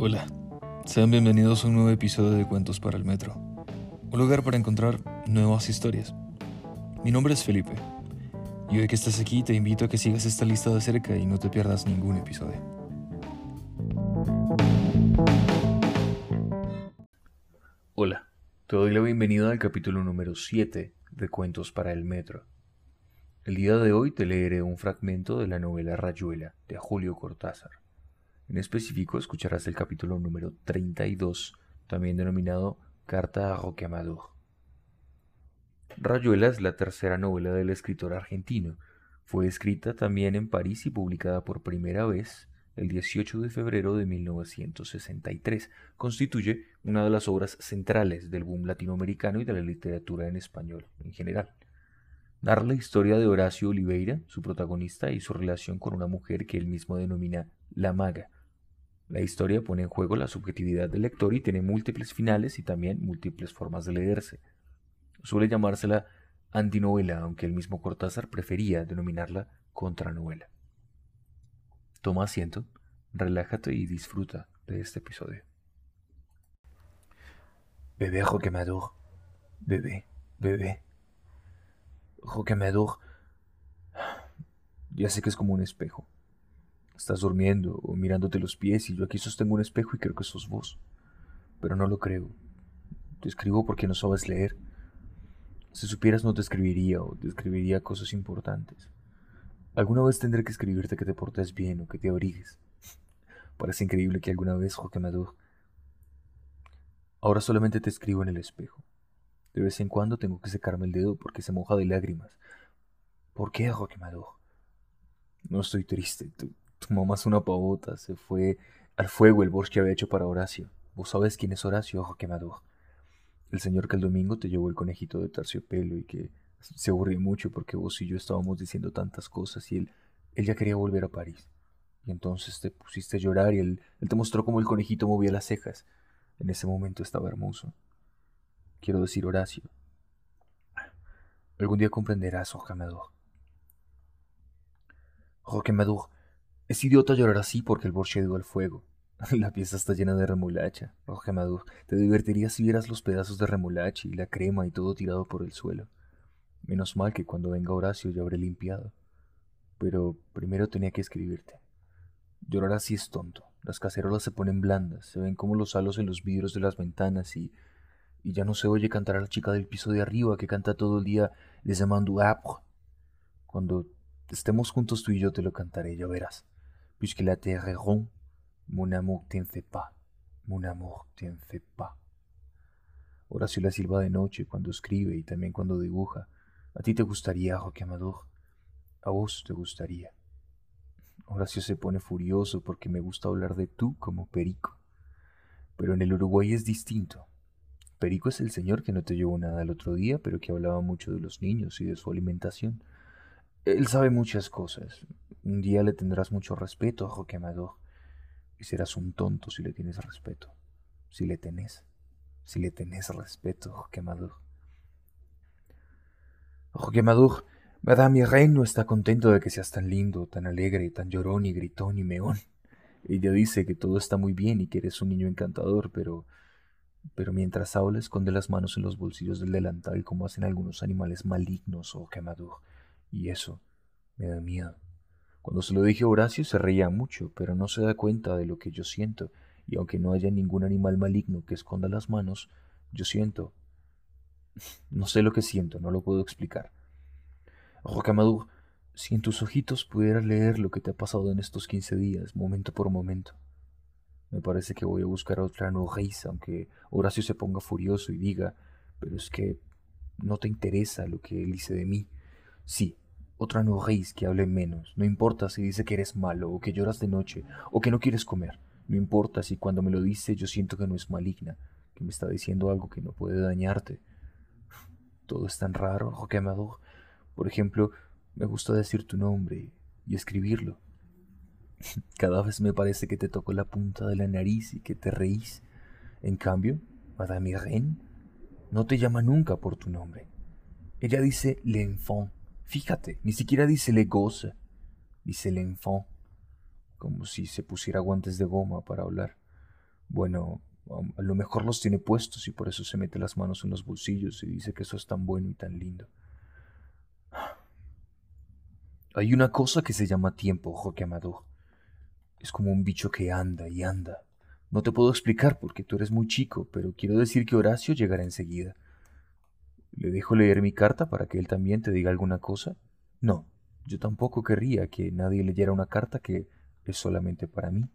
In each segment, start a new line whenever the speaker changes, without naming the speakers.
Hola, sean bienvenidos a un nuevo episodio de Cuentos para el Metro, un lugar para encontrar nuevas historias. Mi nombre es Felipe, y hoy que estás aquí te invito a que sigas esta lista de cerca y no te pierdas ningún episodio. Hola, te doy la bienvenida al capítulo número 7 de Cuentos para el Metro. El día de hoy te leeré un fragmento de la novela Rayuela de Julio Cortázar. En específico, escucharás el capítulo número 32, también denominado Carta a Roque Amador. Rayuela es la tercera novela del escritor argentino. Fue escrita también en París y publicada por primera vez el 18 de febrero de 1963. Constituye una de las obras centrales del boom latinoamericano y de la literatura en español en general. Narra la historia de Horacio Oliveira, su protagonista, y su relación con una mujer que él mismo denomina la maga, la historia pone en juego la subjetividad del lector y tiene múltiples finales y también múltiples formas de leerse. Suele llamársela antinovela, aunque el mismo Cortázar prefería denominarla contranovela. Toma asiento, relájate y disfruta de este episodio. Bebé Roquemador, bebé, bebé. Roquemador, ya sé que es como un espejo Estás durmiendo o mirándote los pies y yo aquí sostengo un espejo y creo que sos vos. Pero no lo creo. Te escribo porque no sabes leer. Si supieras no te escribiría o te escribiría cosas importantes. Alguna vez tendré que escribirte que te portes bien o que te abrigues. Parece increíble que alguna vez, Joaquín. Ahora solamente te escribo en el espejo. De vez en cuando tengo que secarme el dedo porque se moja de lágrimas. ¿Por qué, Joaquín? No estoy triste. Tu mamá es una pavota, se fue al fuego el borsch que había hecho para Horacio. Vos sabés quién es Horacio, ojo quemador. El señor que el domingo te llevó el conejito de terciopelo y que se aburrió mucho porque vos y yo estábamos diciendo tantas cosas y él, él ya quería volver a París. Y entonces te pusiste a llorar y él, él te mostró cómo el conejito movía las cejas. En ese momento estaba hermoso. Quiero decir, Horacio. Algún día comprenderás, Roque Roquemador, es idiota llorar así porque el borche dio al fuego. La pieza está llena de remolacha. Oh, te divertiría si vieras los pedazos de remolacha y la crema y todo tirado por el suelo. Menos mal que cuando venga Horacio ya habré limpiado. Pero primero tenía que escribirte. Llorar así es tonto. Las cacerolas se ponen blandas, se ven como los halos en los vidrios de las ventanas y, y ya no se oye cantar a la chica del piso de arriba que canta todo el día Les Amandou Cuando estemos juntos tú y yo te lo cantaré, ya verás puisque la terre est mon amour t'en fait pas, mon amour t'en fait pas. Horacio la silba de noche cuando escribe y también cuando dibuja. A ti te gustaría, Roque Amador. A vos te gustaría. Horacio se pone furioso porque me gusta hablar de tú como Perico. Pero en el Uruguay es distinto. Perico es el señor que no te llevó nada el otro día, pero que hablaba mucho de los niños y de su alimentación. Él sabe muchas cosas. Un día le tendrás mucho respeto a Roque Amador y serás un tonto si le tienes respeto. Si le tenés. Si le tenés respeto, Roque Amador. Roque Amador, Madame Irene no está contento de que seas tan lindo, tan alegre, tan llorón y gritón y meón. Ella dice que todo está muy bien y que eres un niño encantador, pero pero mientras habla esconde las manos en los bolsillos del delantal como hacen algunos animales malignos o quemador y eso me da miedo. Cuando se lo dije a Horacio se reía mucho, pero no se da cuenta de lo que yo siento, y aunque no haya ningún animal maligno que esconda las manos, yo siento. No sé lo que siento, no lo puedo explicar. Rocamadur, si en tus ojitos pudieras leer lo que te ha pasado en estos quince días, momento por momento. Me parece que voy a buscar a otra risa, aunque Horacio se ponga furioso y diga, pero es que no te interesa lo que él dice de mí. Sí, otra nourrice que hable menos. No importa si dice que eres malo o que lloras de noche o que no quieres comer. No importa si cuando me lo dice yo siento que no es maligna, que me está diciendo algo que no puede dañarte. Todo es tan raro, Roque Amador. Por ejemplo, me gusta decir tu nombre y escribirlo. Cada vez me parece que te toco la punta de la nariz y que te reís. En cambio, Madame Irene no te llama nunca por tu nombre. Ella dice l'enfant Fíjate, ni siquiera dice le goza, dice l'enfant, como si se pusiera guantes de goma para hablar. Bueno, a lo mejor los tiene puestos y por eso se mete las manos en los bolsillos y dice que eso es tan bueno y tan lindo. Hay una cosa que se llama tiempo, Joque Amador. Es como un bicho que anda y anda. No te puedo explicar porque tú eres muy chico, pero quiero decir que Horacio llegará enseguida. ¿Le dejo leer mi carta para que él también te diga alguna cosa? No, yo tampoco querría que nadie leyera una carta que es solamente para mí.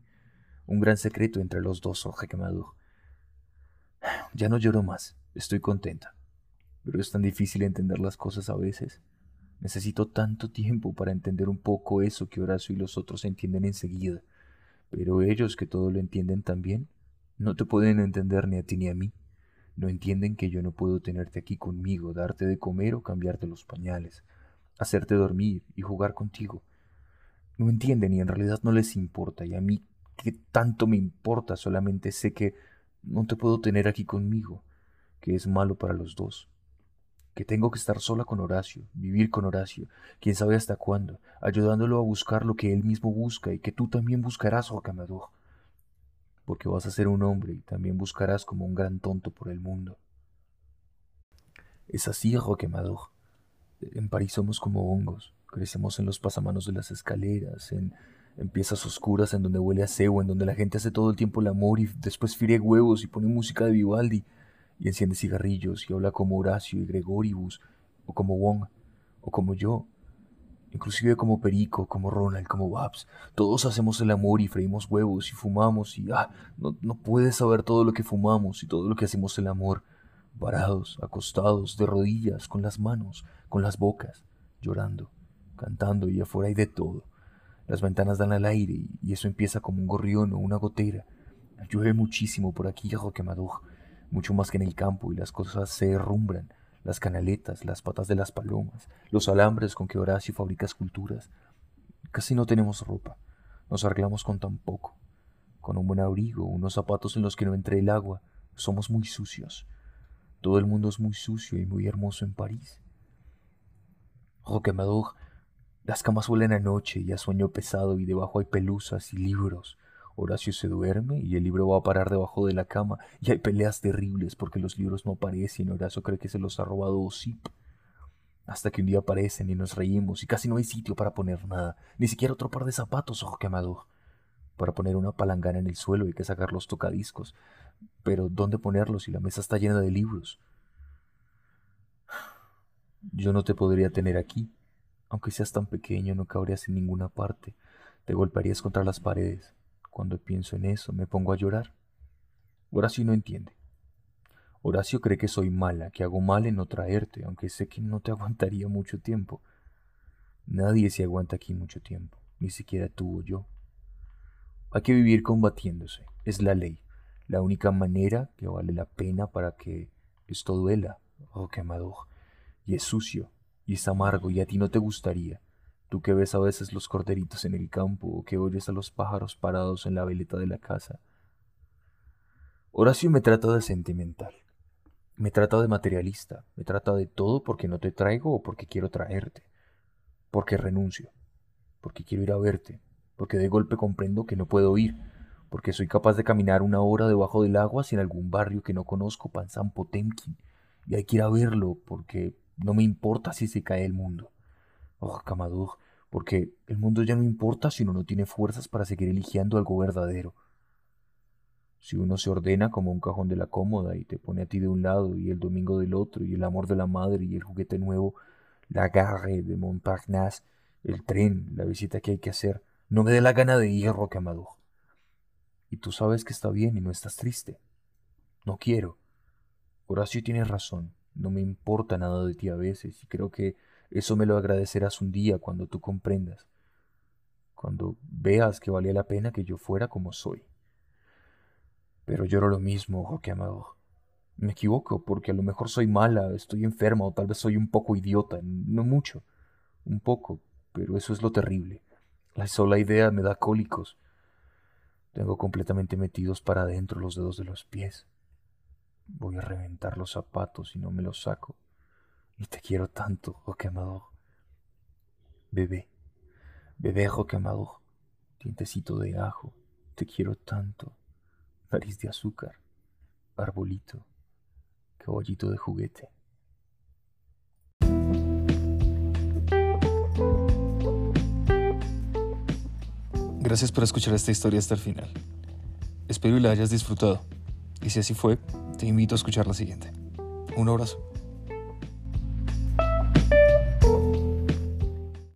Un gran secreto entre los dos, Joque Amador. Ya no lloro más, estoy contenta. Pero es tan difícil entender las cosas a veces. Necesito tanto tiempo para entender un poco eso que Horacio y los otros entienden enseguida. Pero ellos, que todo lo entienden también, no te pueden entender ni a ti ni a mí. No entienden que yo no puedo tenerte aquí conmigo, darte de comer o cambiarte los pañales, hacerte dormir y jugar contigo. No entienden y en realidad no les importa, y a mí, ¿qué tanto me importa? Solamente sé que no te puedo tener aquí conmigo, que es malo para los dos. Que tengo que estar sola con Horacio, vivir con Horacio, quién sabe hasta cuándo, ayudándolo a buscar lo que él mismo busca y que tú también buscarás, Rocamadour. Porque vas a ser un hombre y también buscarás como un gran tonto por el mundo. Es así, Rocamadour. En París somos como hongos, crecemos en los pasamanos de las escaleras, en en piezas oscuras en donde huele a cebo, en donde la gente hace todo el tiempo el amor y después fríe huevos y pone música de Vivaldi y enciende cigarrillos y habla como Horacio y Gregoribus o como Wong o como yo, inclusive como Perico, como Ronald, como Babs. Todos hacemos el amor y freímos huevos y fumamos y ah, no, no puedes saber todo lo que fumamos y todo lo que hacemos el amor, parados, acostados, de rodillas, con las manos, con las bocas, llorando, cantando y afuera hay de todo. Las ventanas dan al aire y eso empieza como un gorrión o una gotera. Llueve muchísimo por aquí, Roquemador, mucho más que en el campo y las cosas se derrumbran. Las canaletas, las patas de las palomas, los alambres con que Horacio fabrica esculturas. Casi no tenemos ropa. Nos arreglamos con tan poco. Con un buen abrigo, unos zapatos en los que no entre el agua. Somos muy sucios. Todo el mundo es muy sucio y muy hermoso en París. Roquemador las camas huelen a noche y a sueño pesado y debajo hay pelusas y libros. Horacio se duerme y el libro va a parar debajo de la cama y hay peleas terribles porque los libros no aparecen. Horacio cree que se los ha robado Osip. Hasta que un día aparecen y nos reímos y casi no hay sitio para poner nada, ni siquiera otro par de zapatos, ojo quemado. Para poner una palangana en el suelo hay que sacar los tocadiscos. Pero ¿dónde ponerlos si la mesa está llena de libros? Yo no te podría tener aquí, aunque seas tan pequeño, no cabrías en ninguna parte. Te golpearías contra las paredes. Cuando pienso en eso, me pongo a llorar. Horacio no entiende. Horacio cree que soy mala, que hago mal en no traerte, aunque sé que no te aguantaría mucho tiempo. Nadie se aguanta aquí mucho tiempo, ni siquiera tú o yo. Hay que vivir combatiéndose, es la ley, la única manera que vale la pena para que esto duela, oh quemador, y es sucio, y es amargo y a ti no te gustaría. Tú que ves a veces los corderitos en el campo o que oyes a los pájaros parados en la veleta de la casa. Horacio me trata de sentimental. Me trata de materialista. Me trata de todo porque no te traigo o porque quiero traerte. Porque renuncio. Porque quiero ir a verte. Porque de golpe comprendo que no puedo ir. Porque soy capaz de caminar una hora debajo del agua sin algún barrio que no conozco, Panzán Potemkin. Y hay que ir a verlo porque no me importa si se cae el mundo. Oh, Camadug, porque el mundo ya no importa si uno no tiene fuerzas para seguir eligiendo algo verdadero. Si uno se ordena como un cajón de la cómoda y te pone a ti de un lado y el domingo del otro y el amor de la madre y el juguete nuevo, la garre de Montparnasse, el tren, la visita que hay que hacer, no me dé la gana de ir, Rocamadug. Y tú sabes que está bien y no estás triste. No quiero. Horacio tiene razón. No me importa nada de ti a veces y creo que eso me lo agradecerás un día cuando tú comprendas, cuando veas que valía la pena que yo fuera como soy. Pero lloro lo mismo, Roque Amado. Me equivoco porque a lo mejor soy mala, estoy enferma o tal vez soy un poco idiota, no mucho, un poco, pero eso es lo terrible. La sola idea me da cólicos. Tengo completamente metidos para adentro los dedos de los pies. Voy a reventar los zapatos y no me los saco. Y te quiero tanto, Roque Amador. Bebé, bebé Roque Amador, dientecito de ajo, te quiero tanto. nariz de azúcar, arbolito, caballito de juguete. Gracias por escuchar esta historia hasta el final. Espero que la hayas disfrutado. Y si así fue, te invito a escuchar la siguiente. Un abrazo.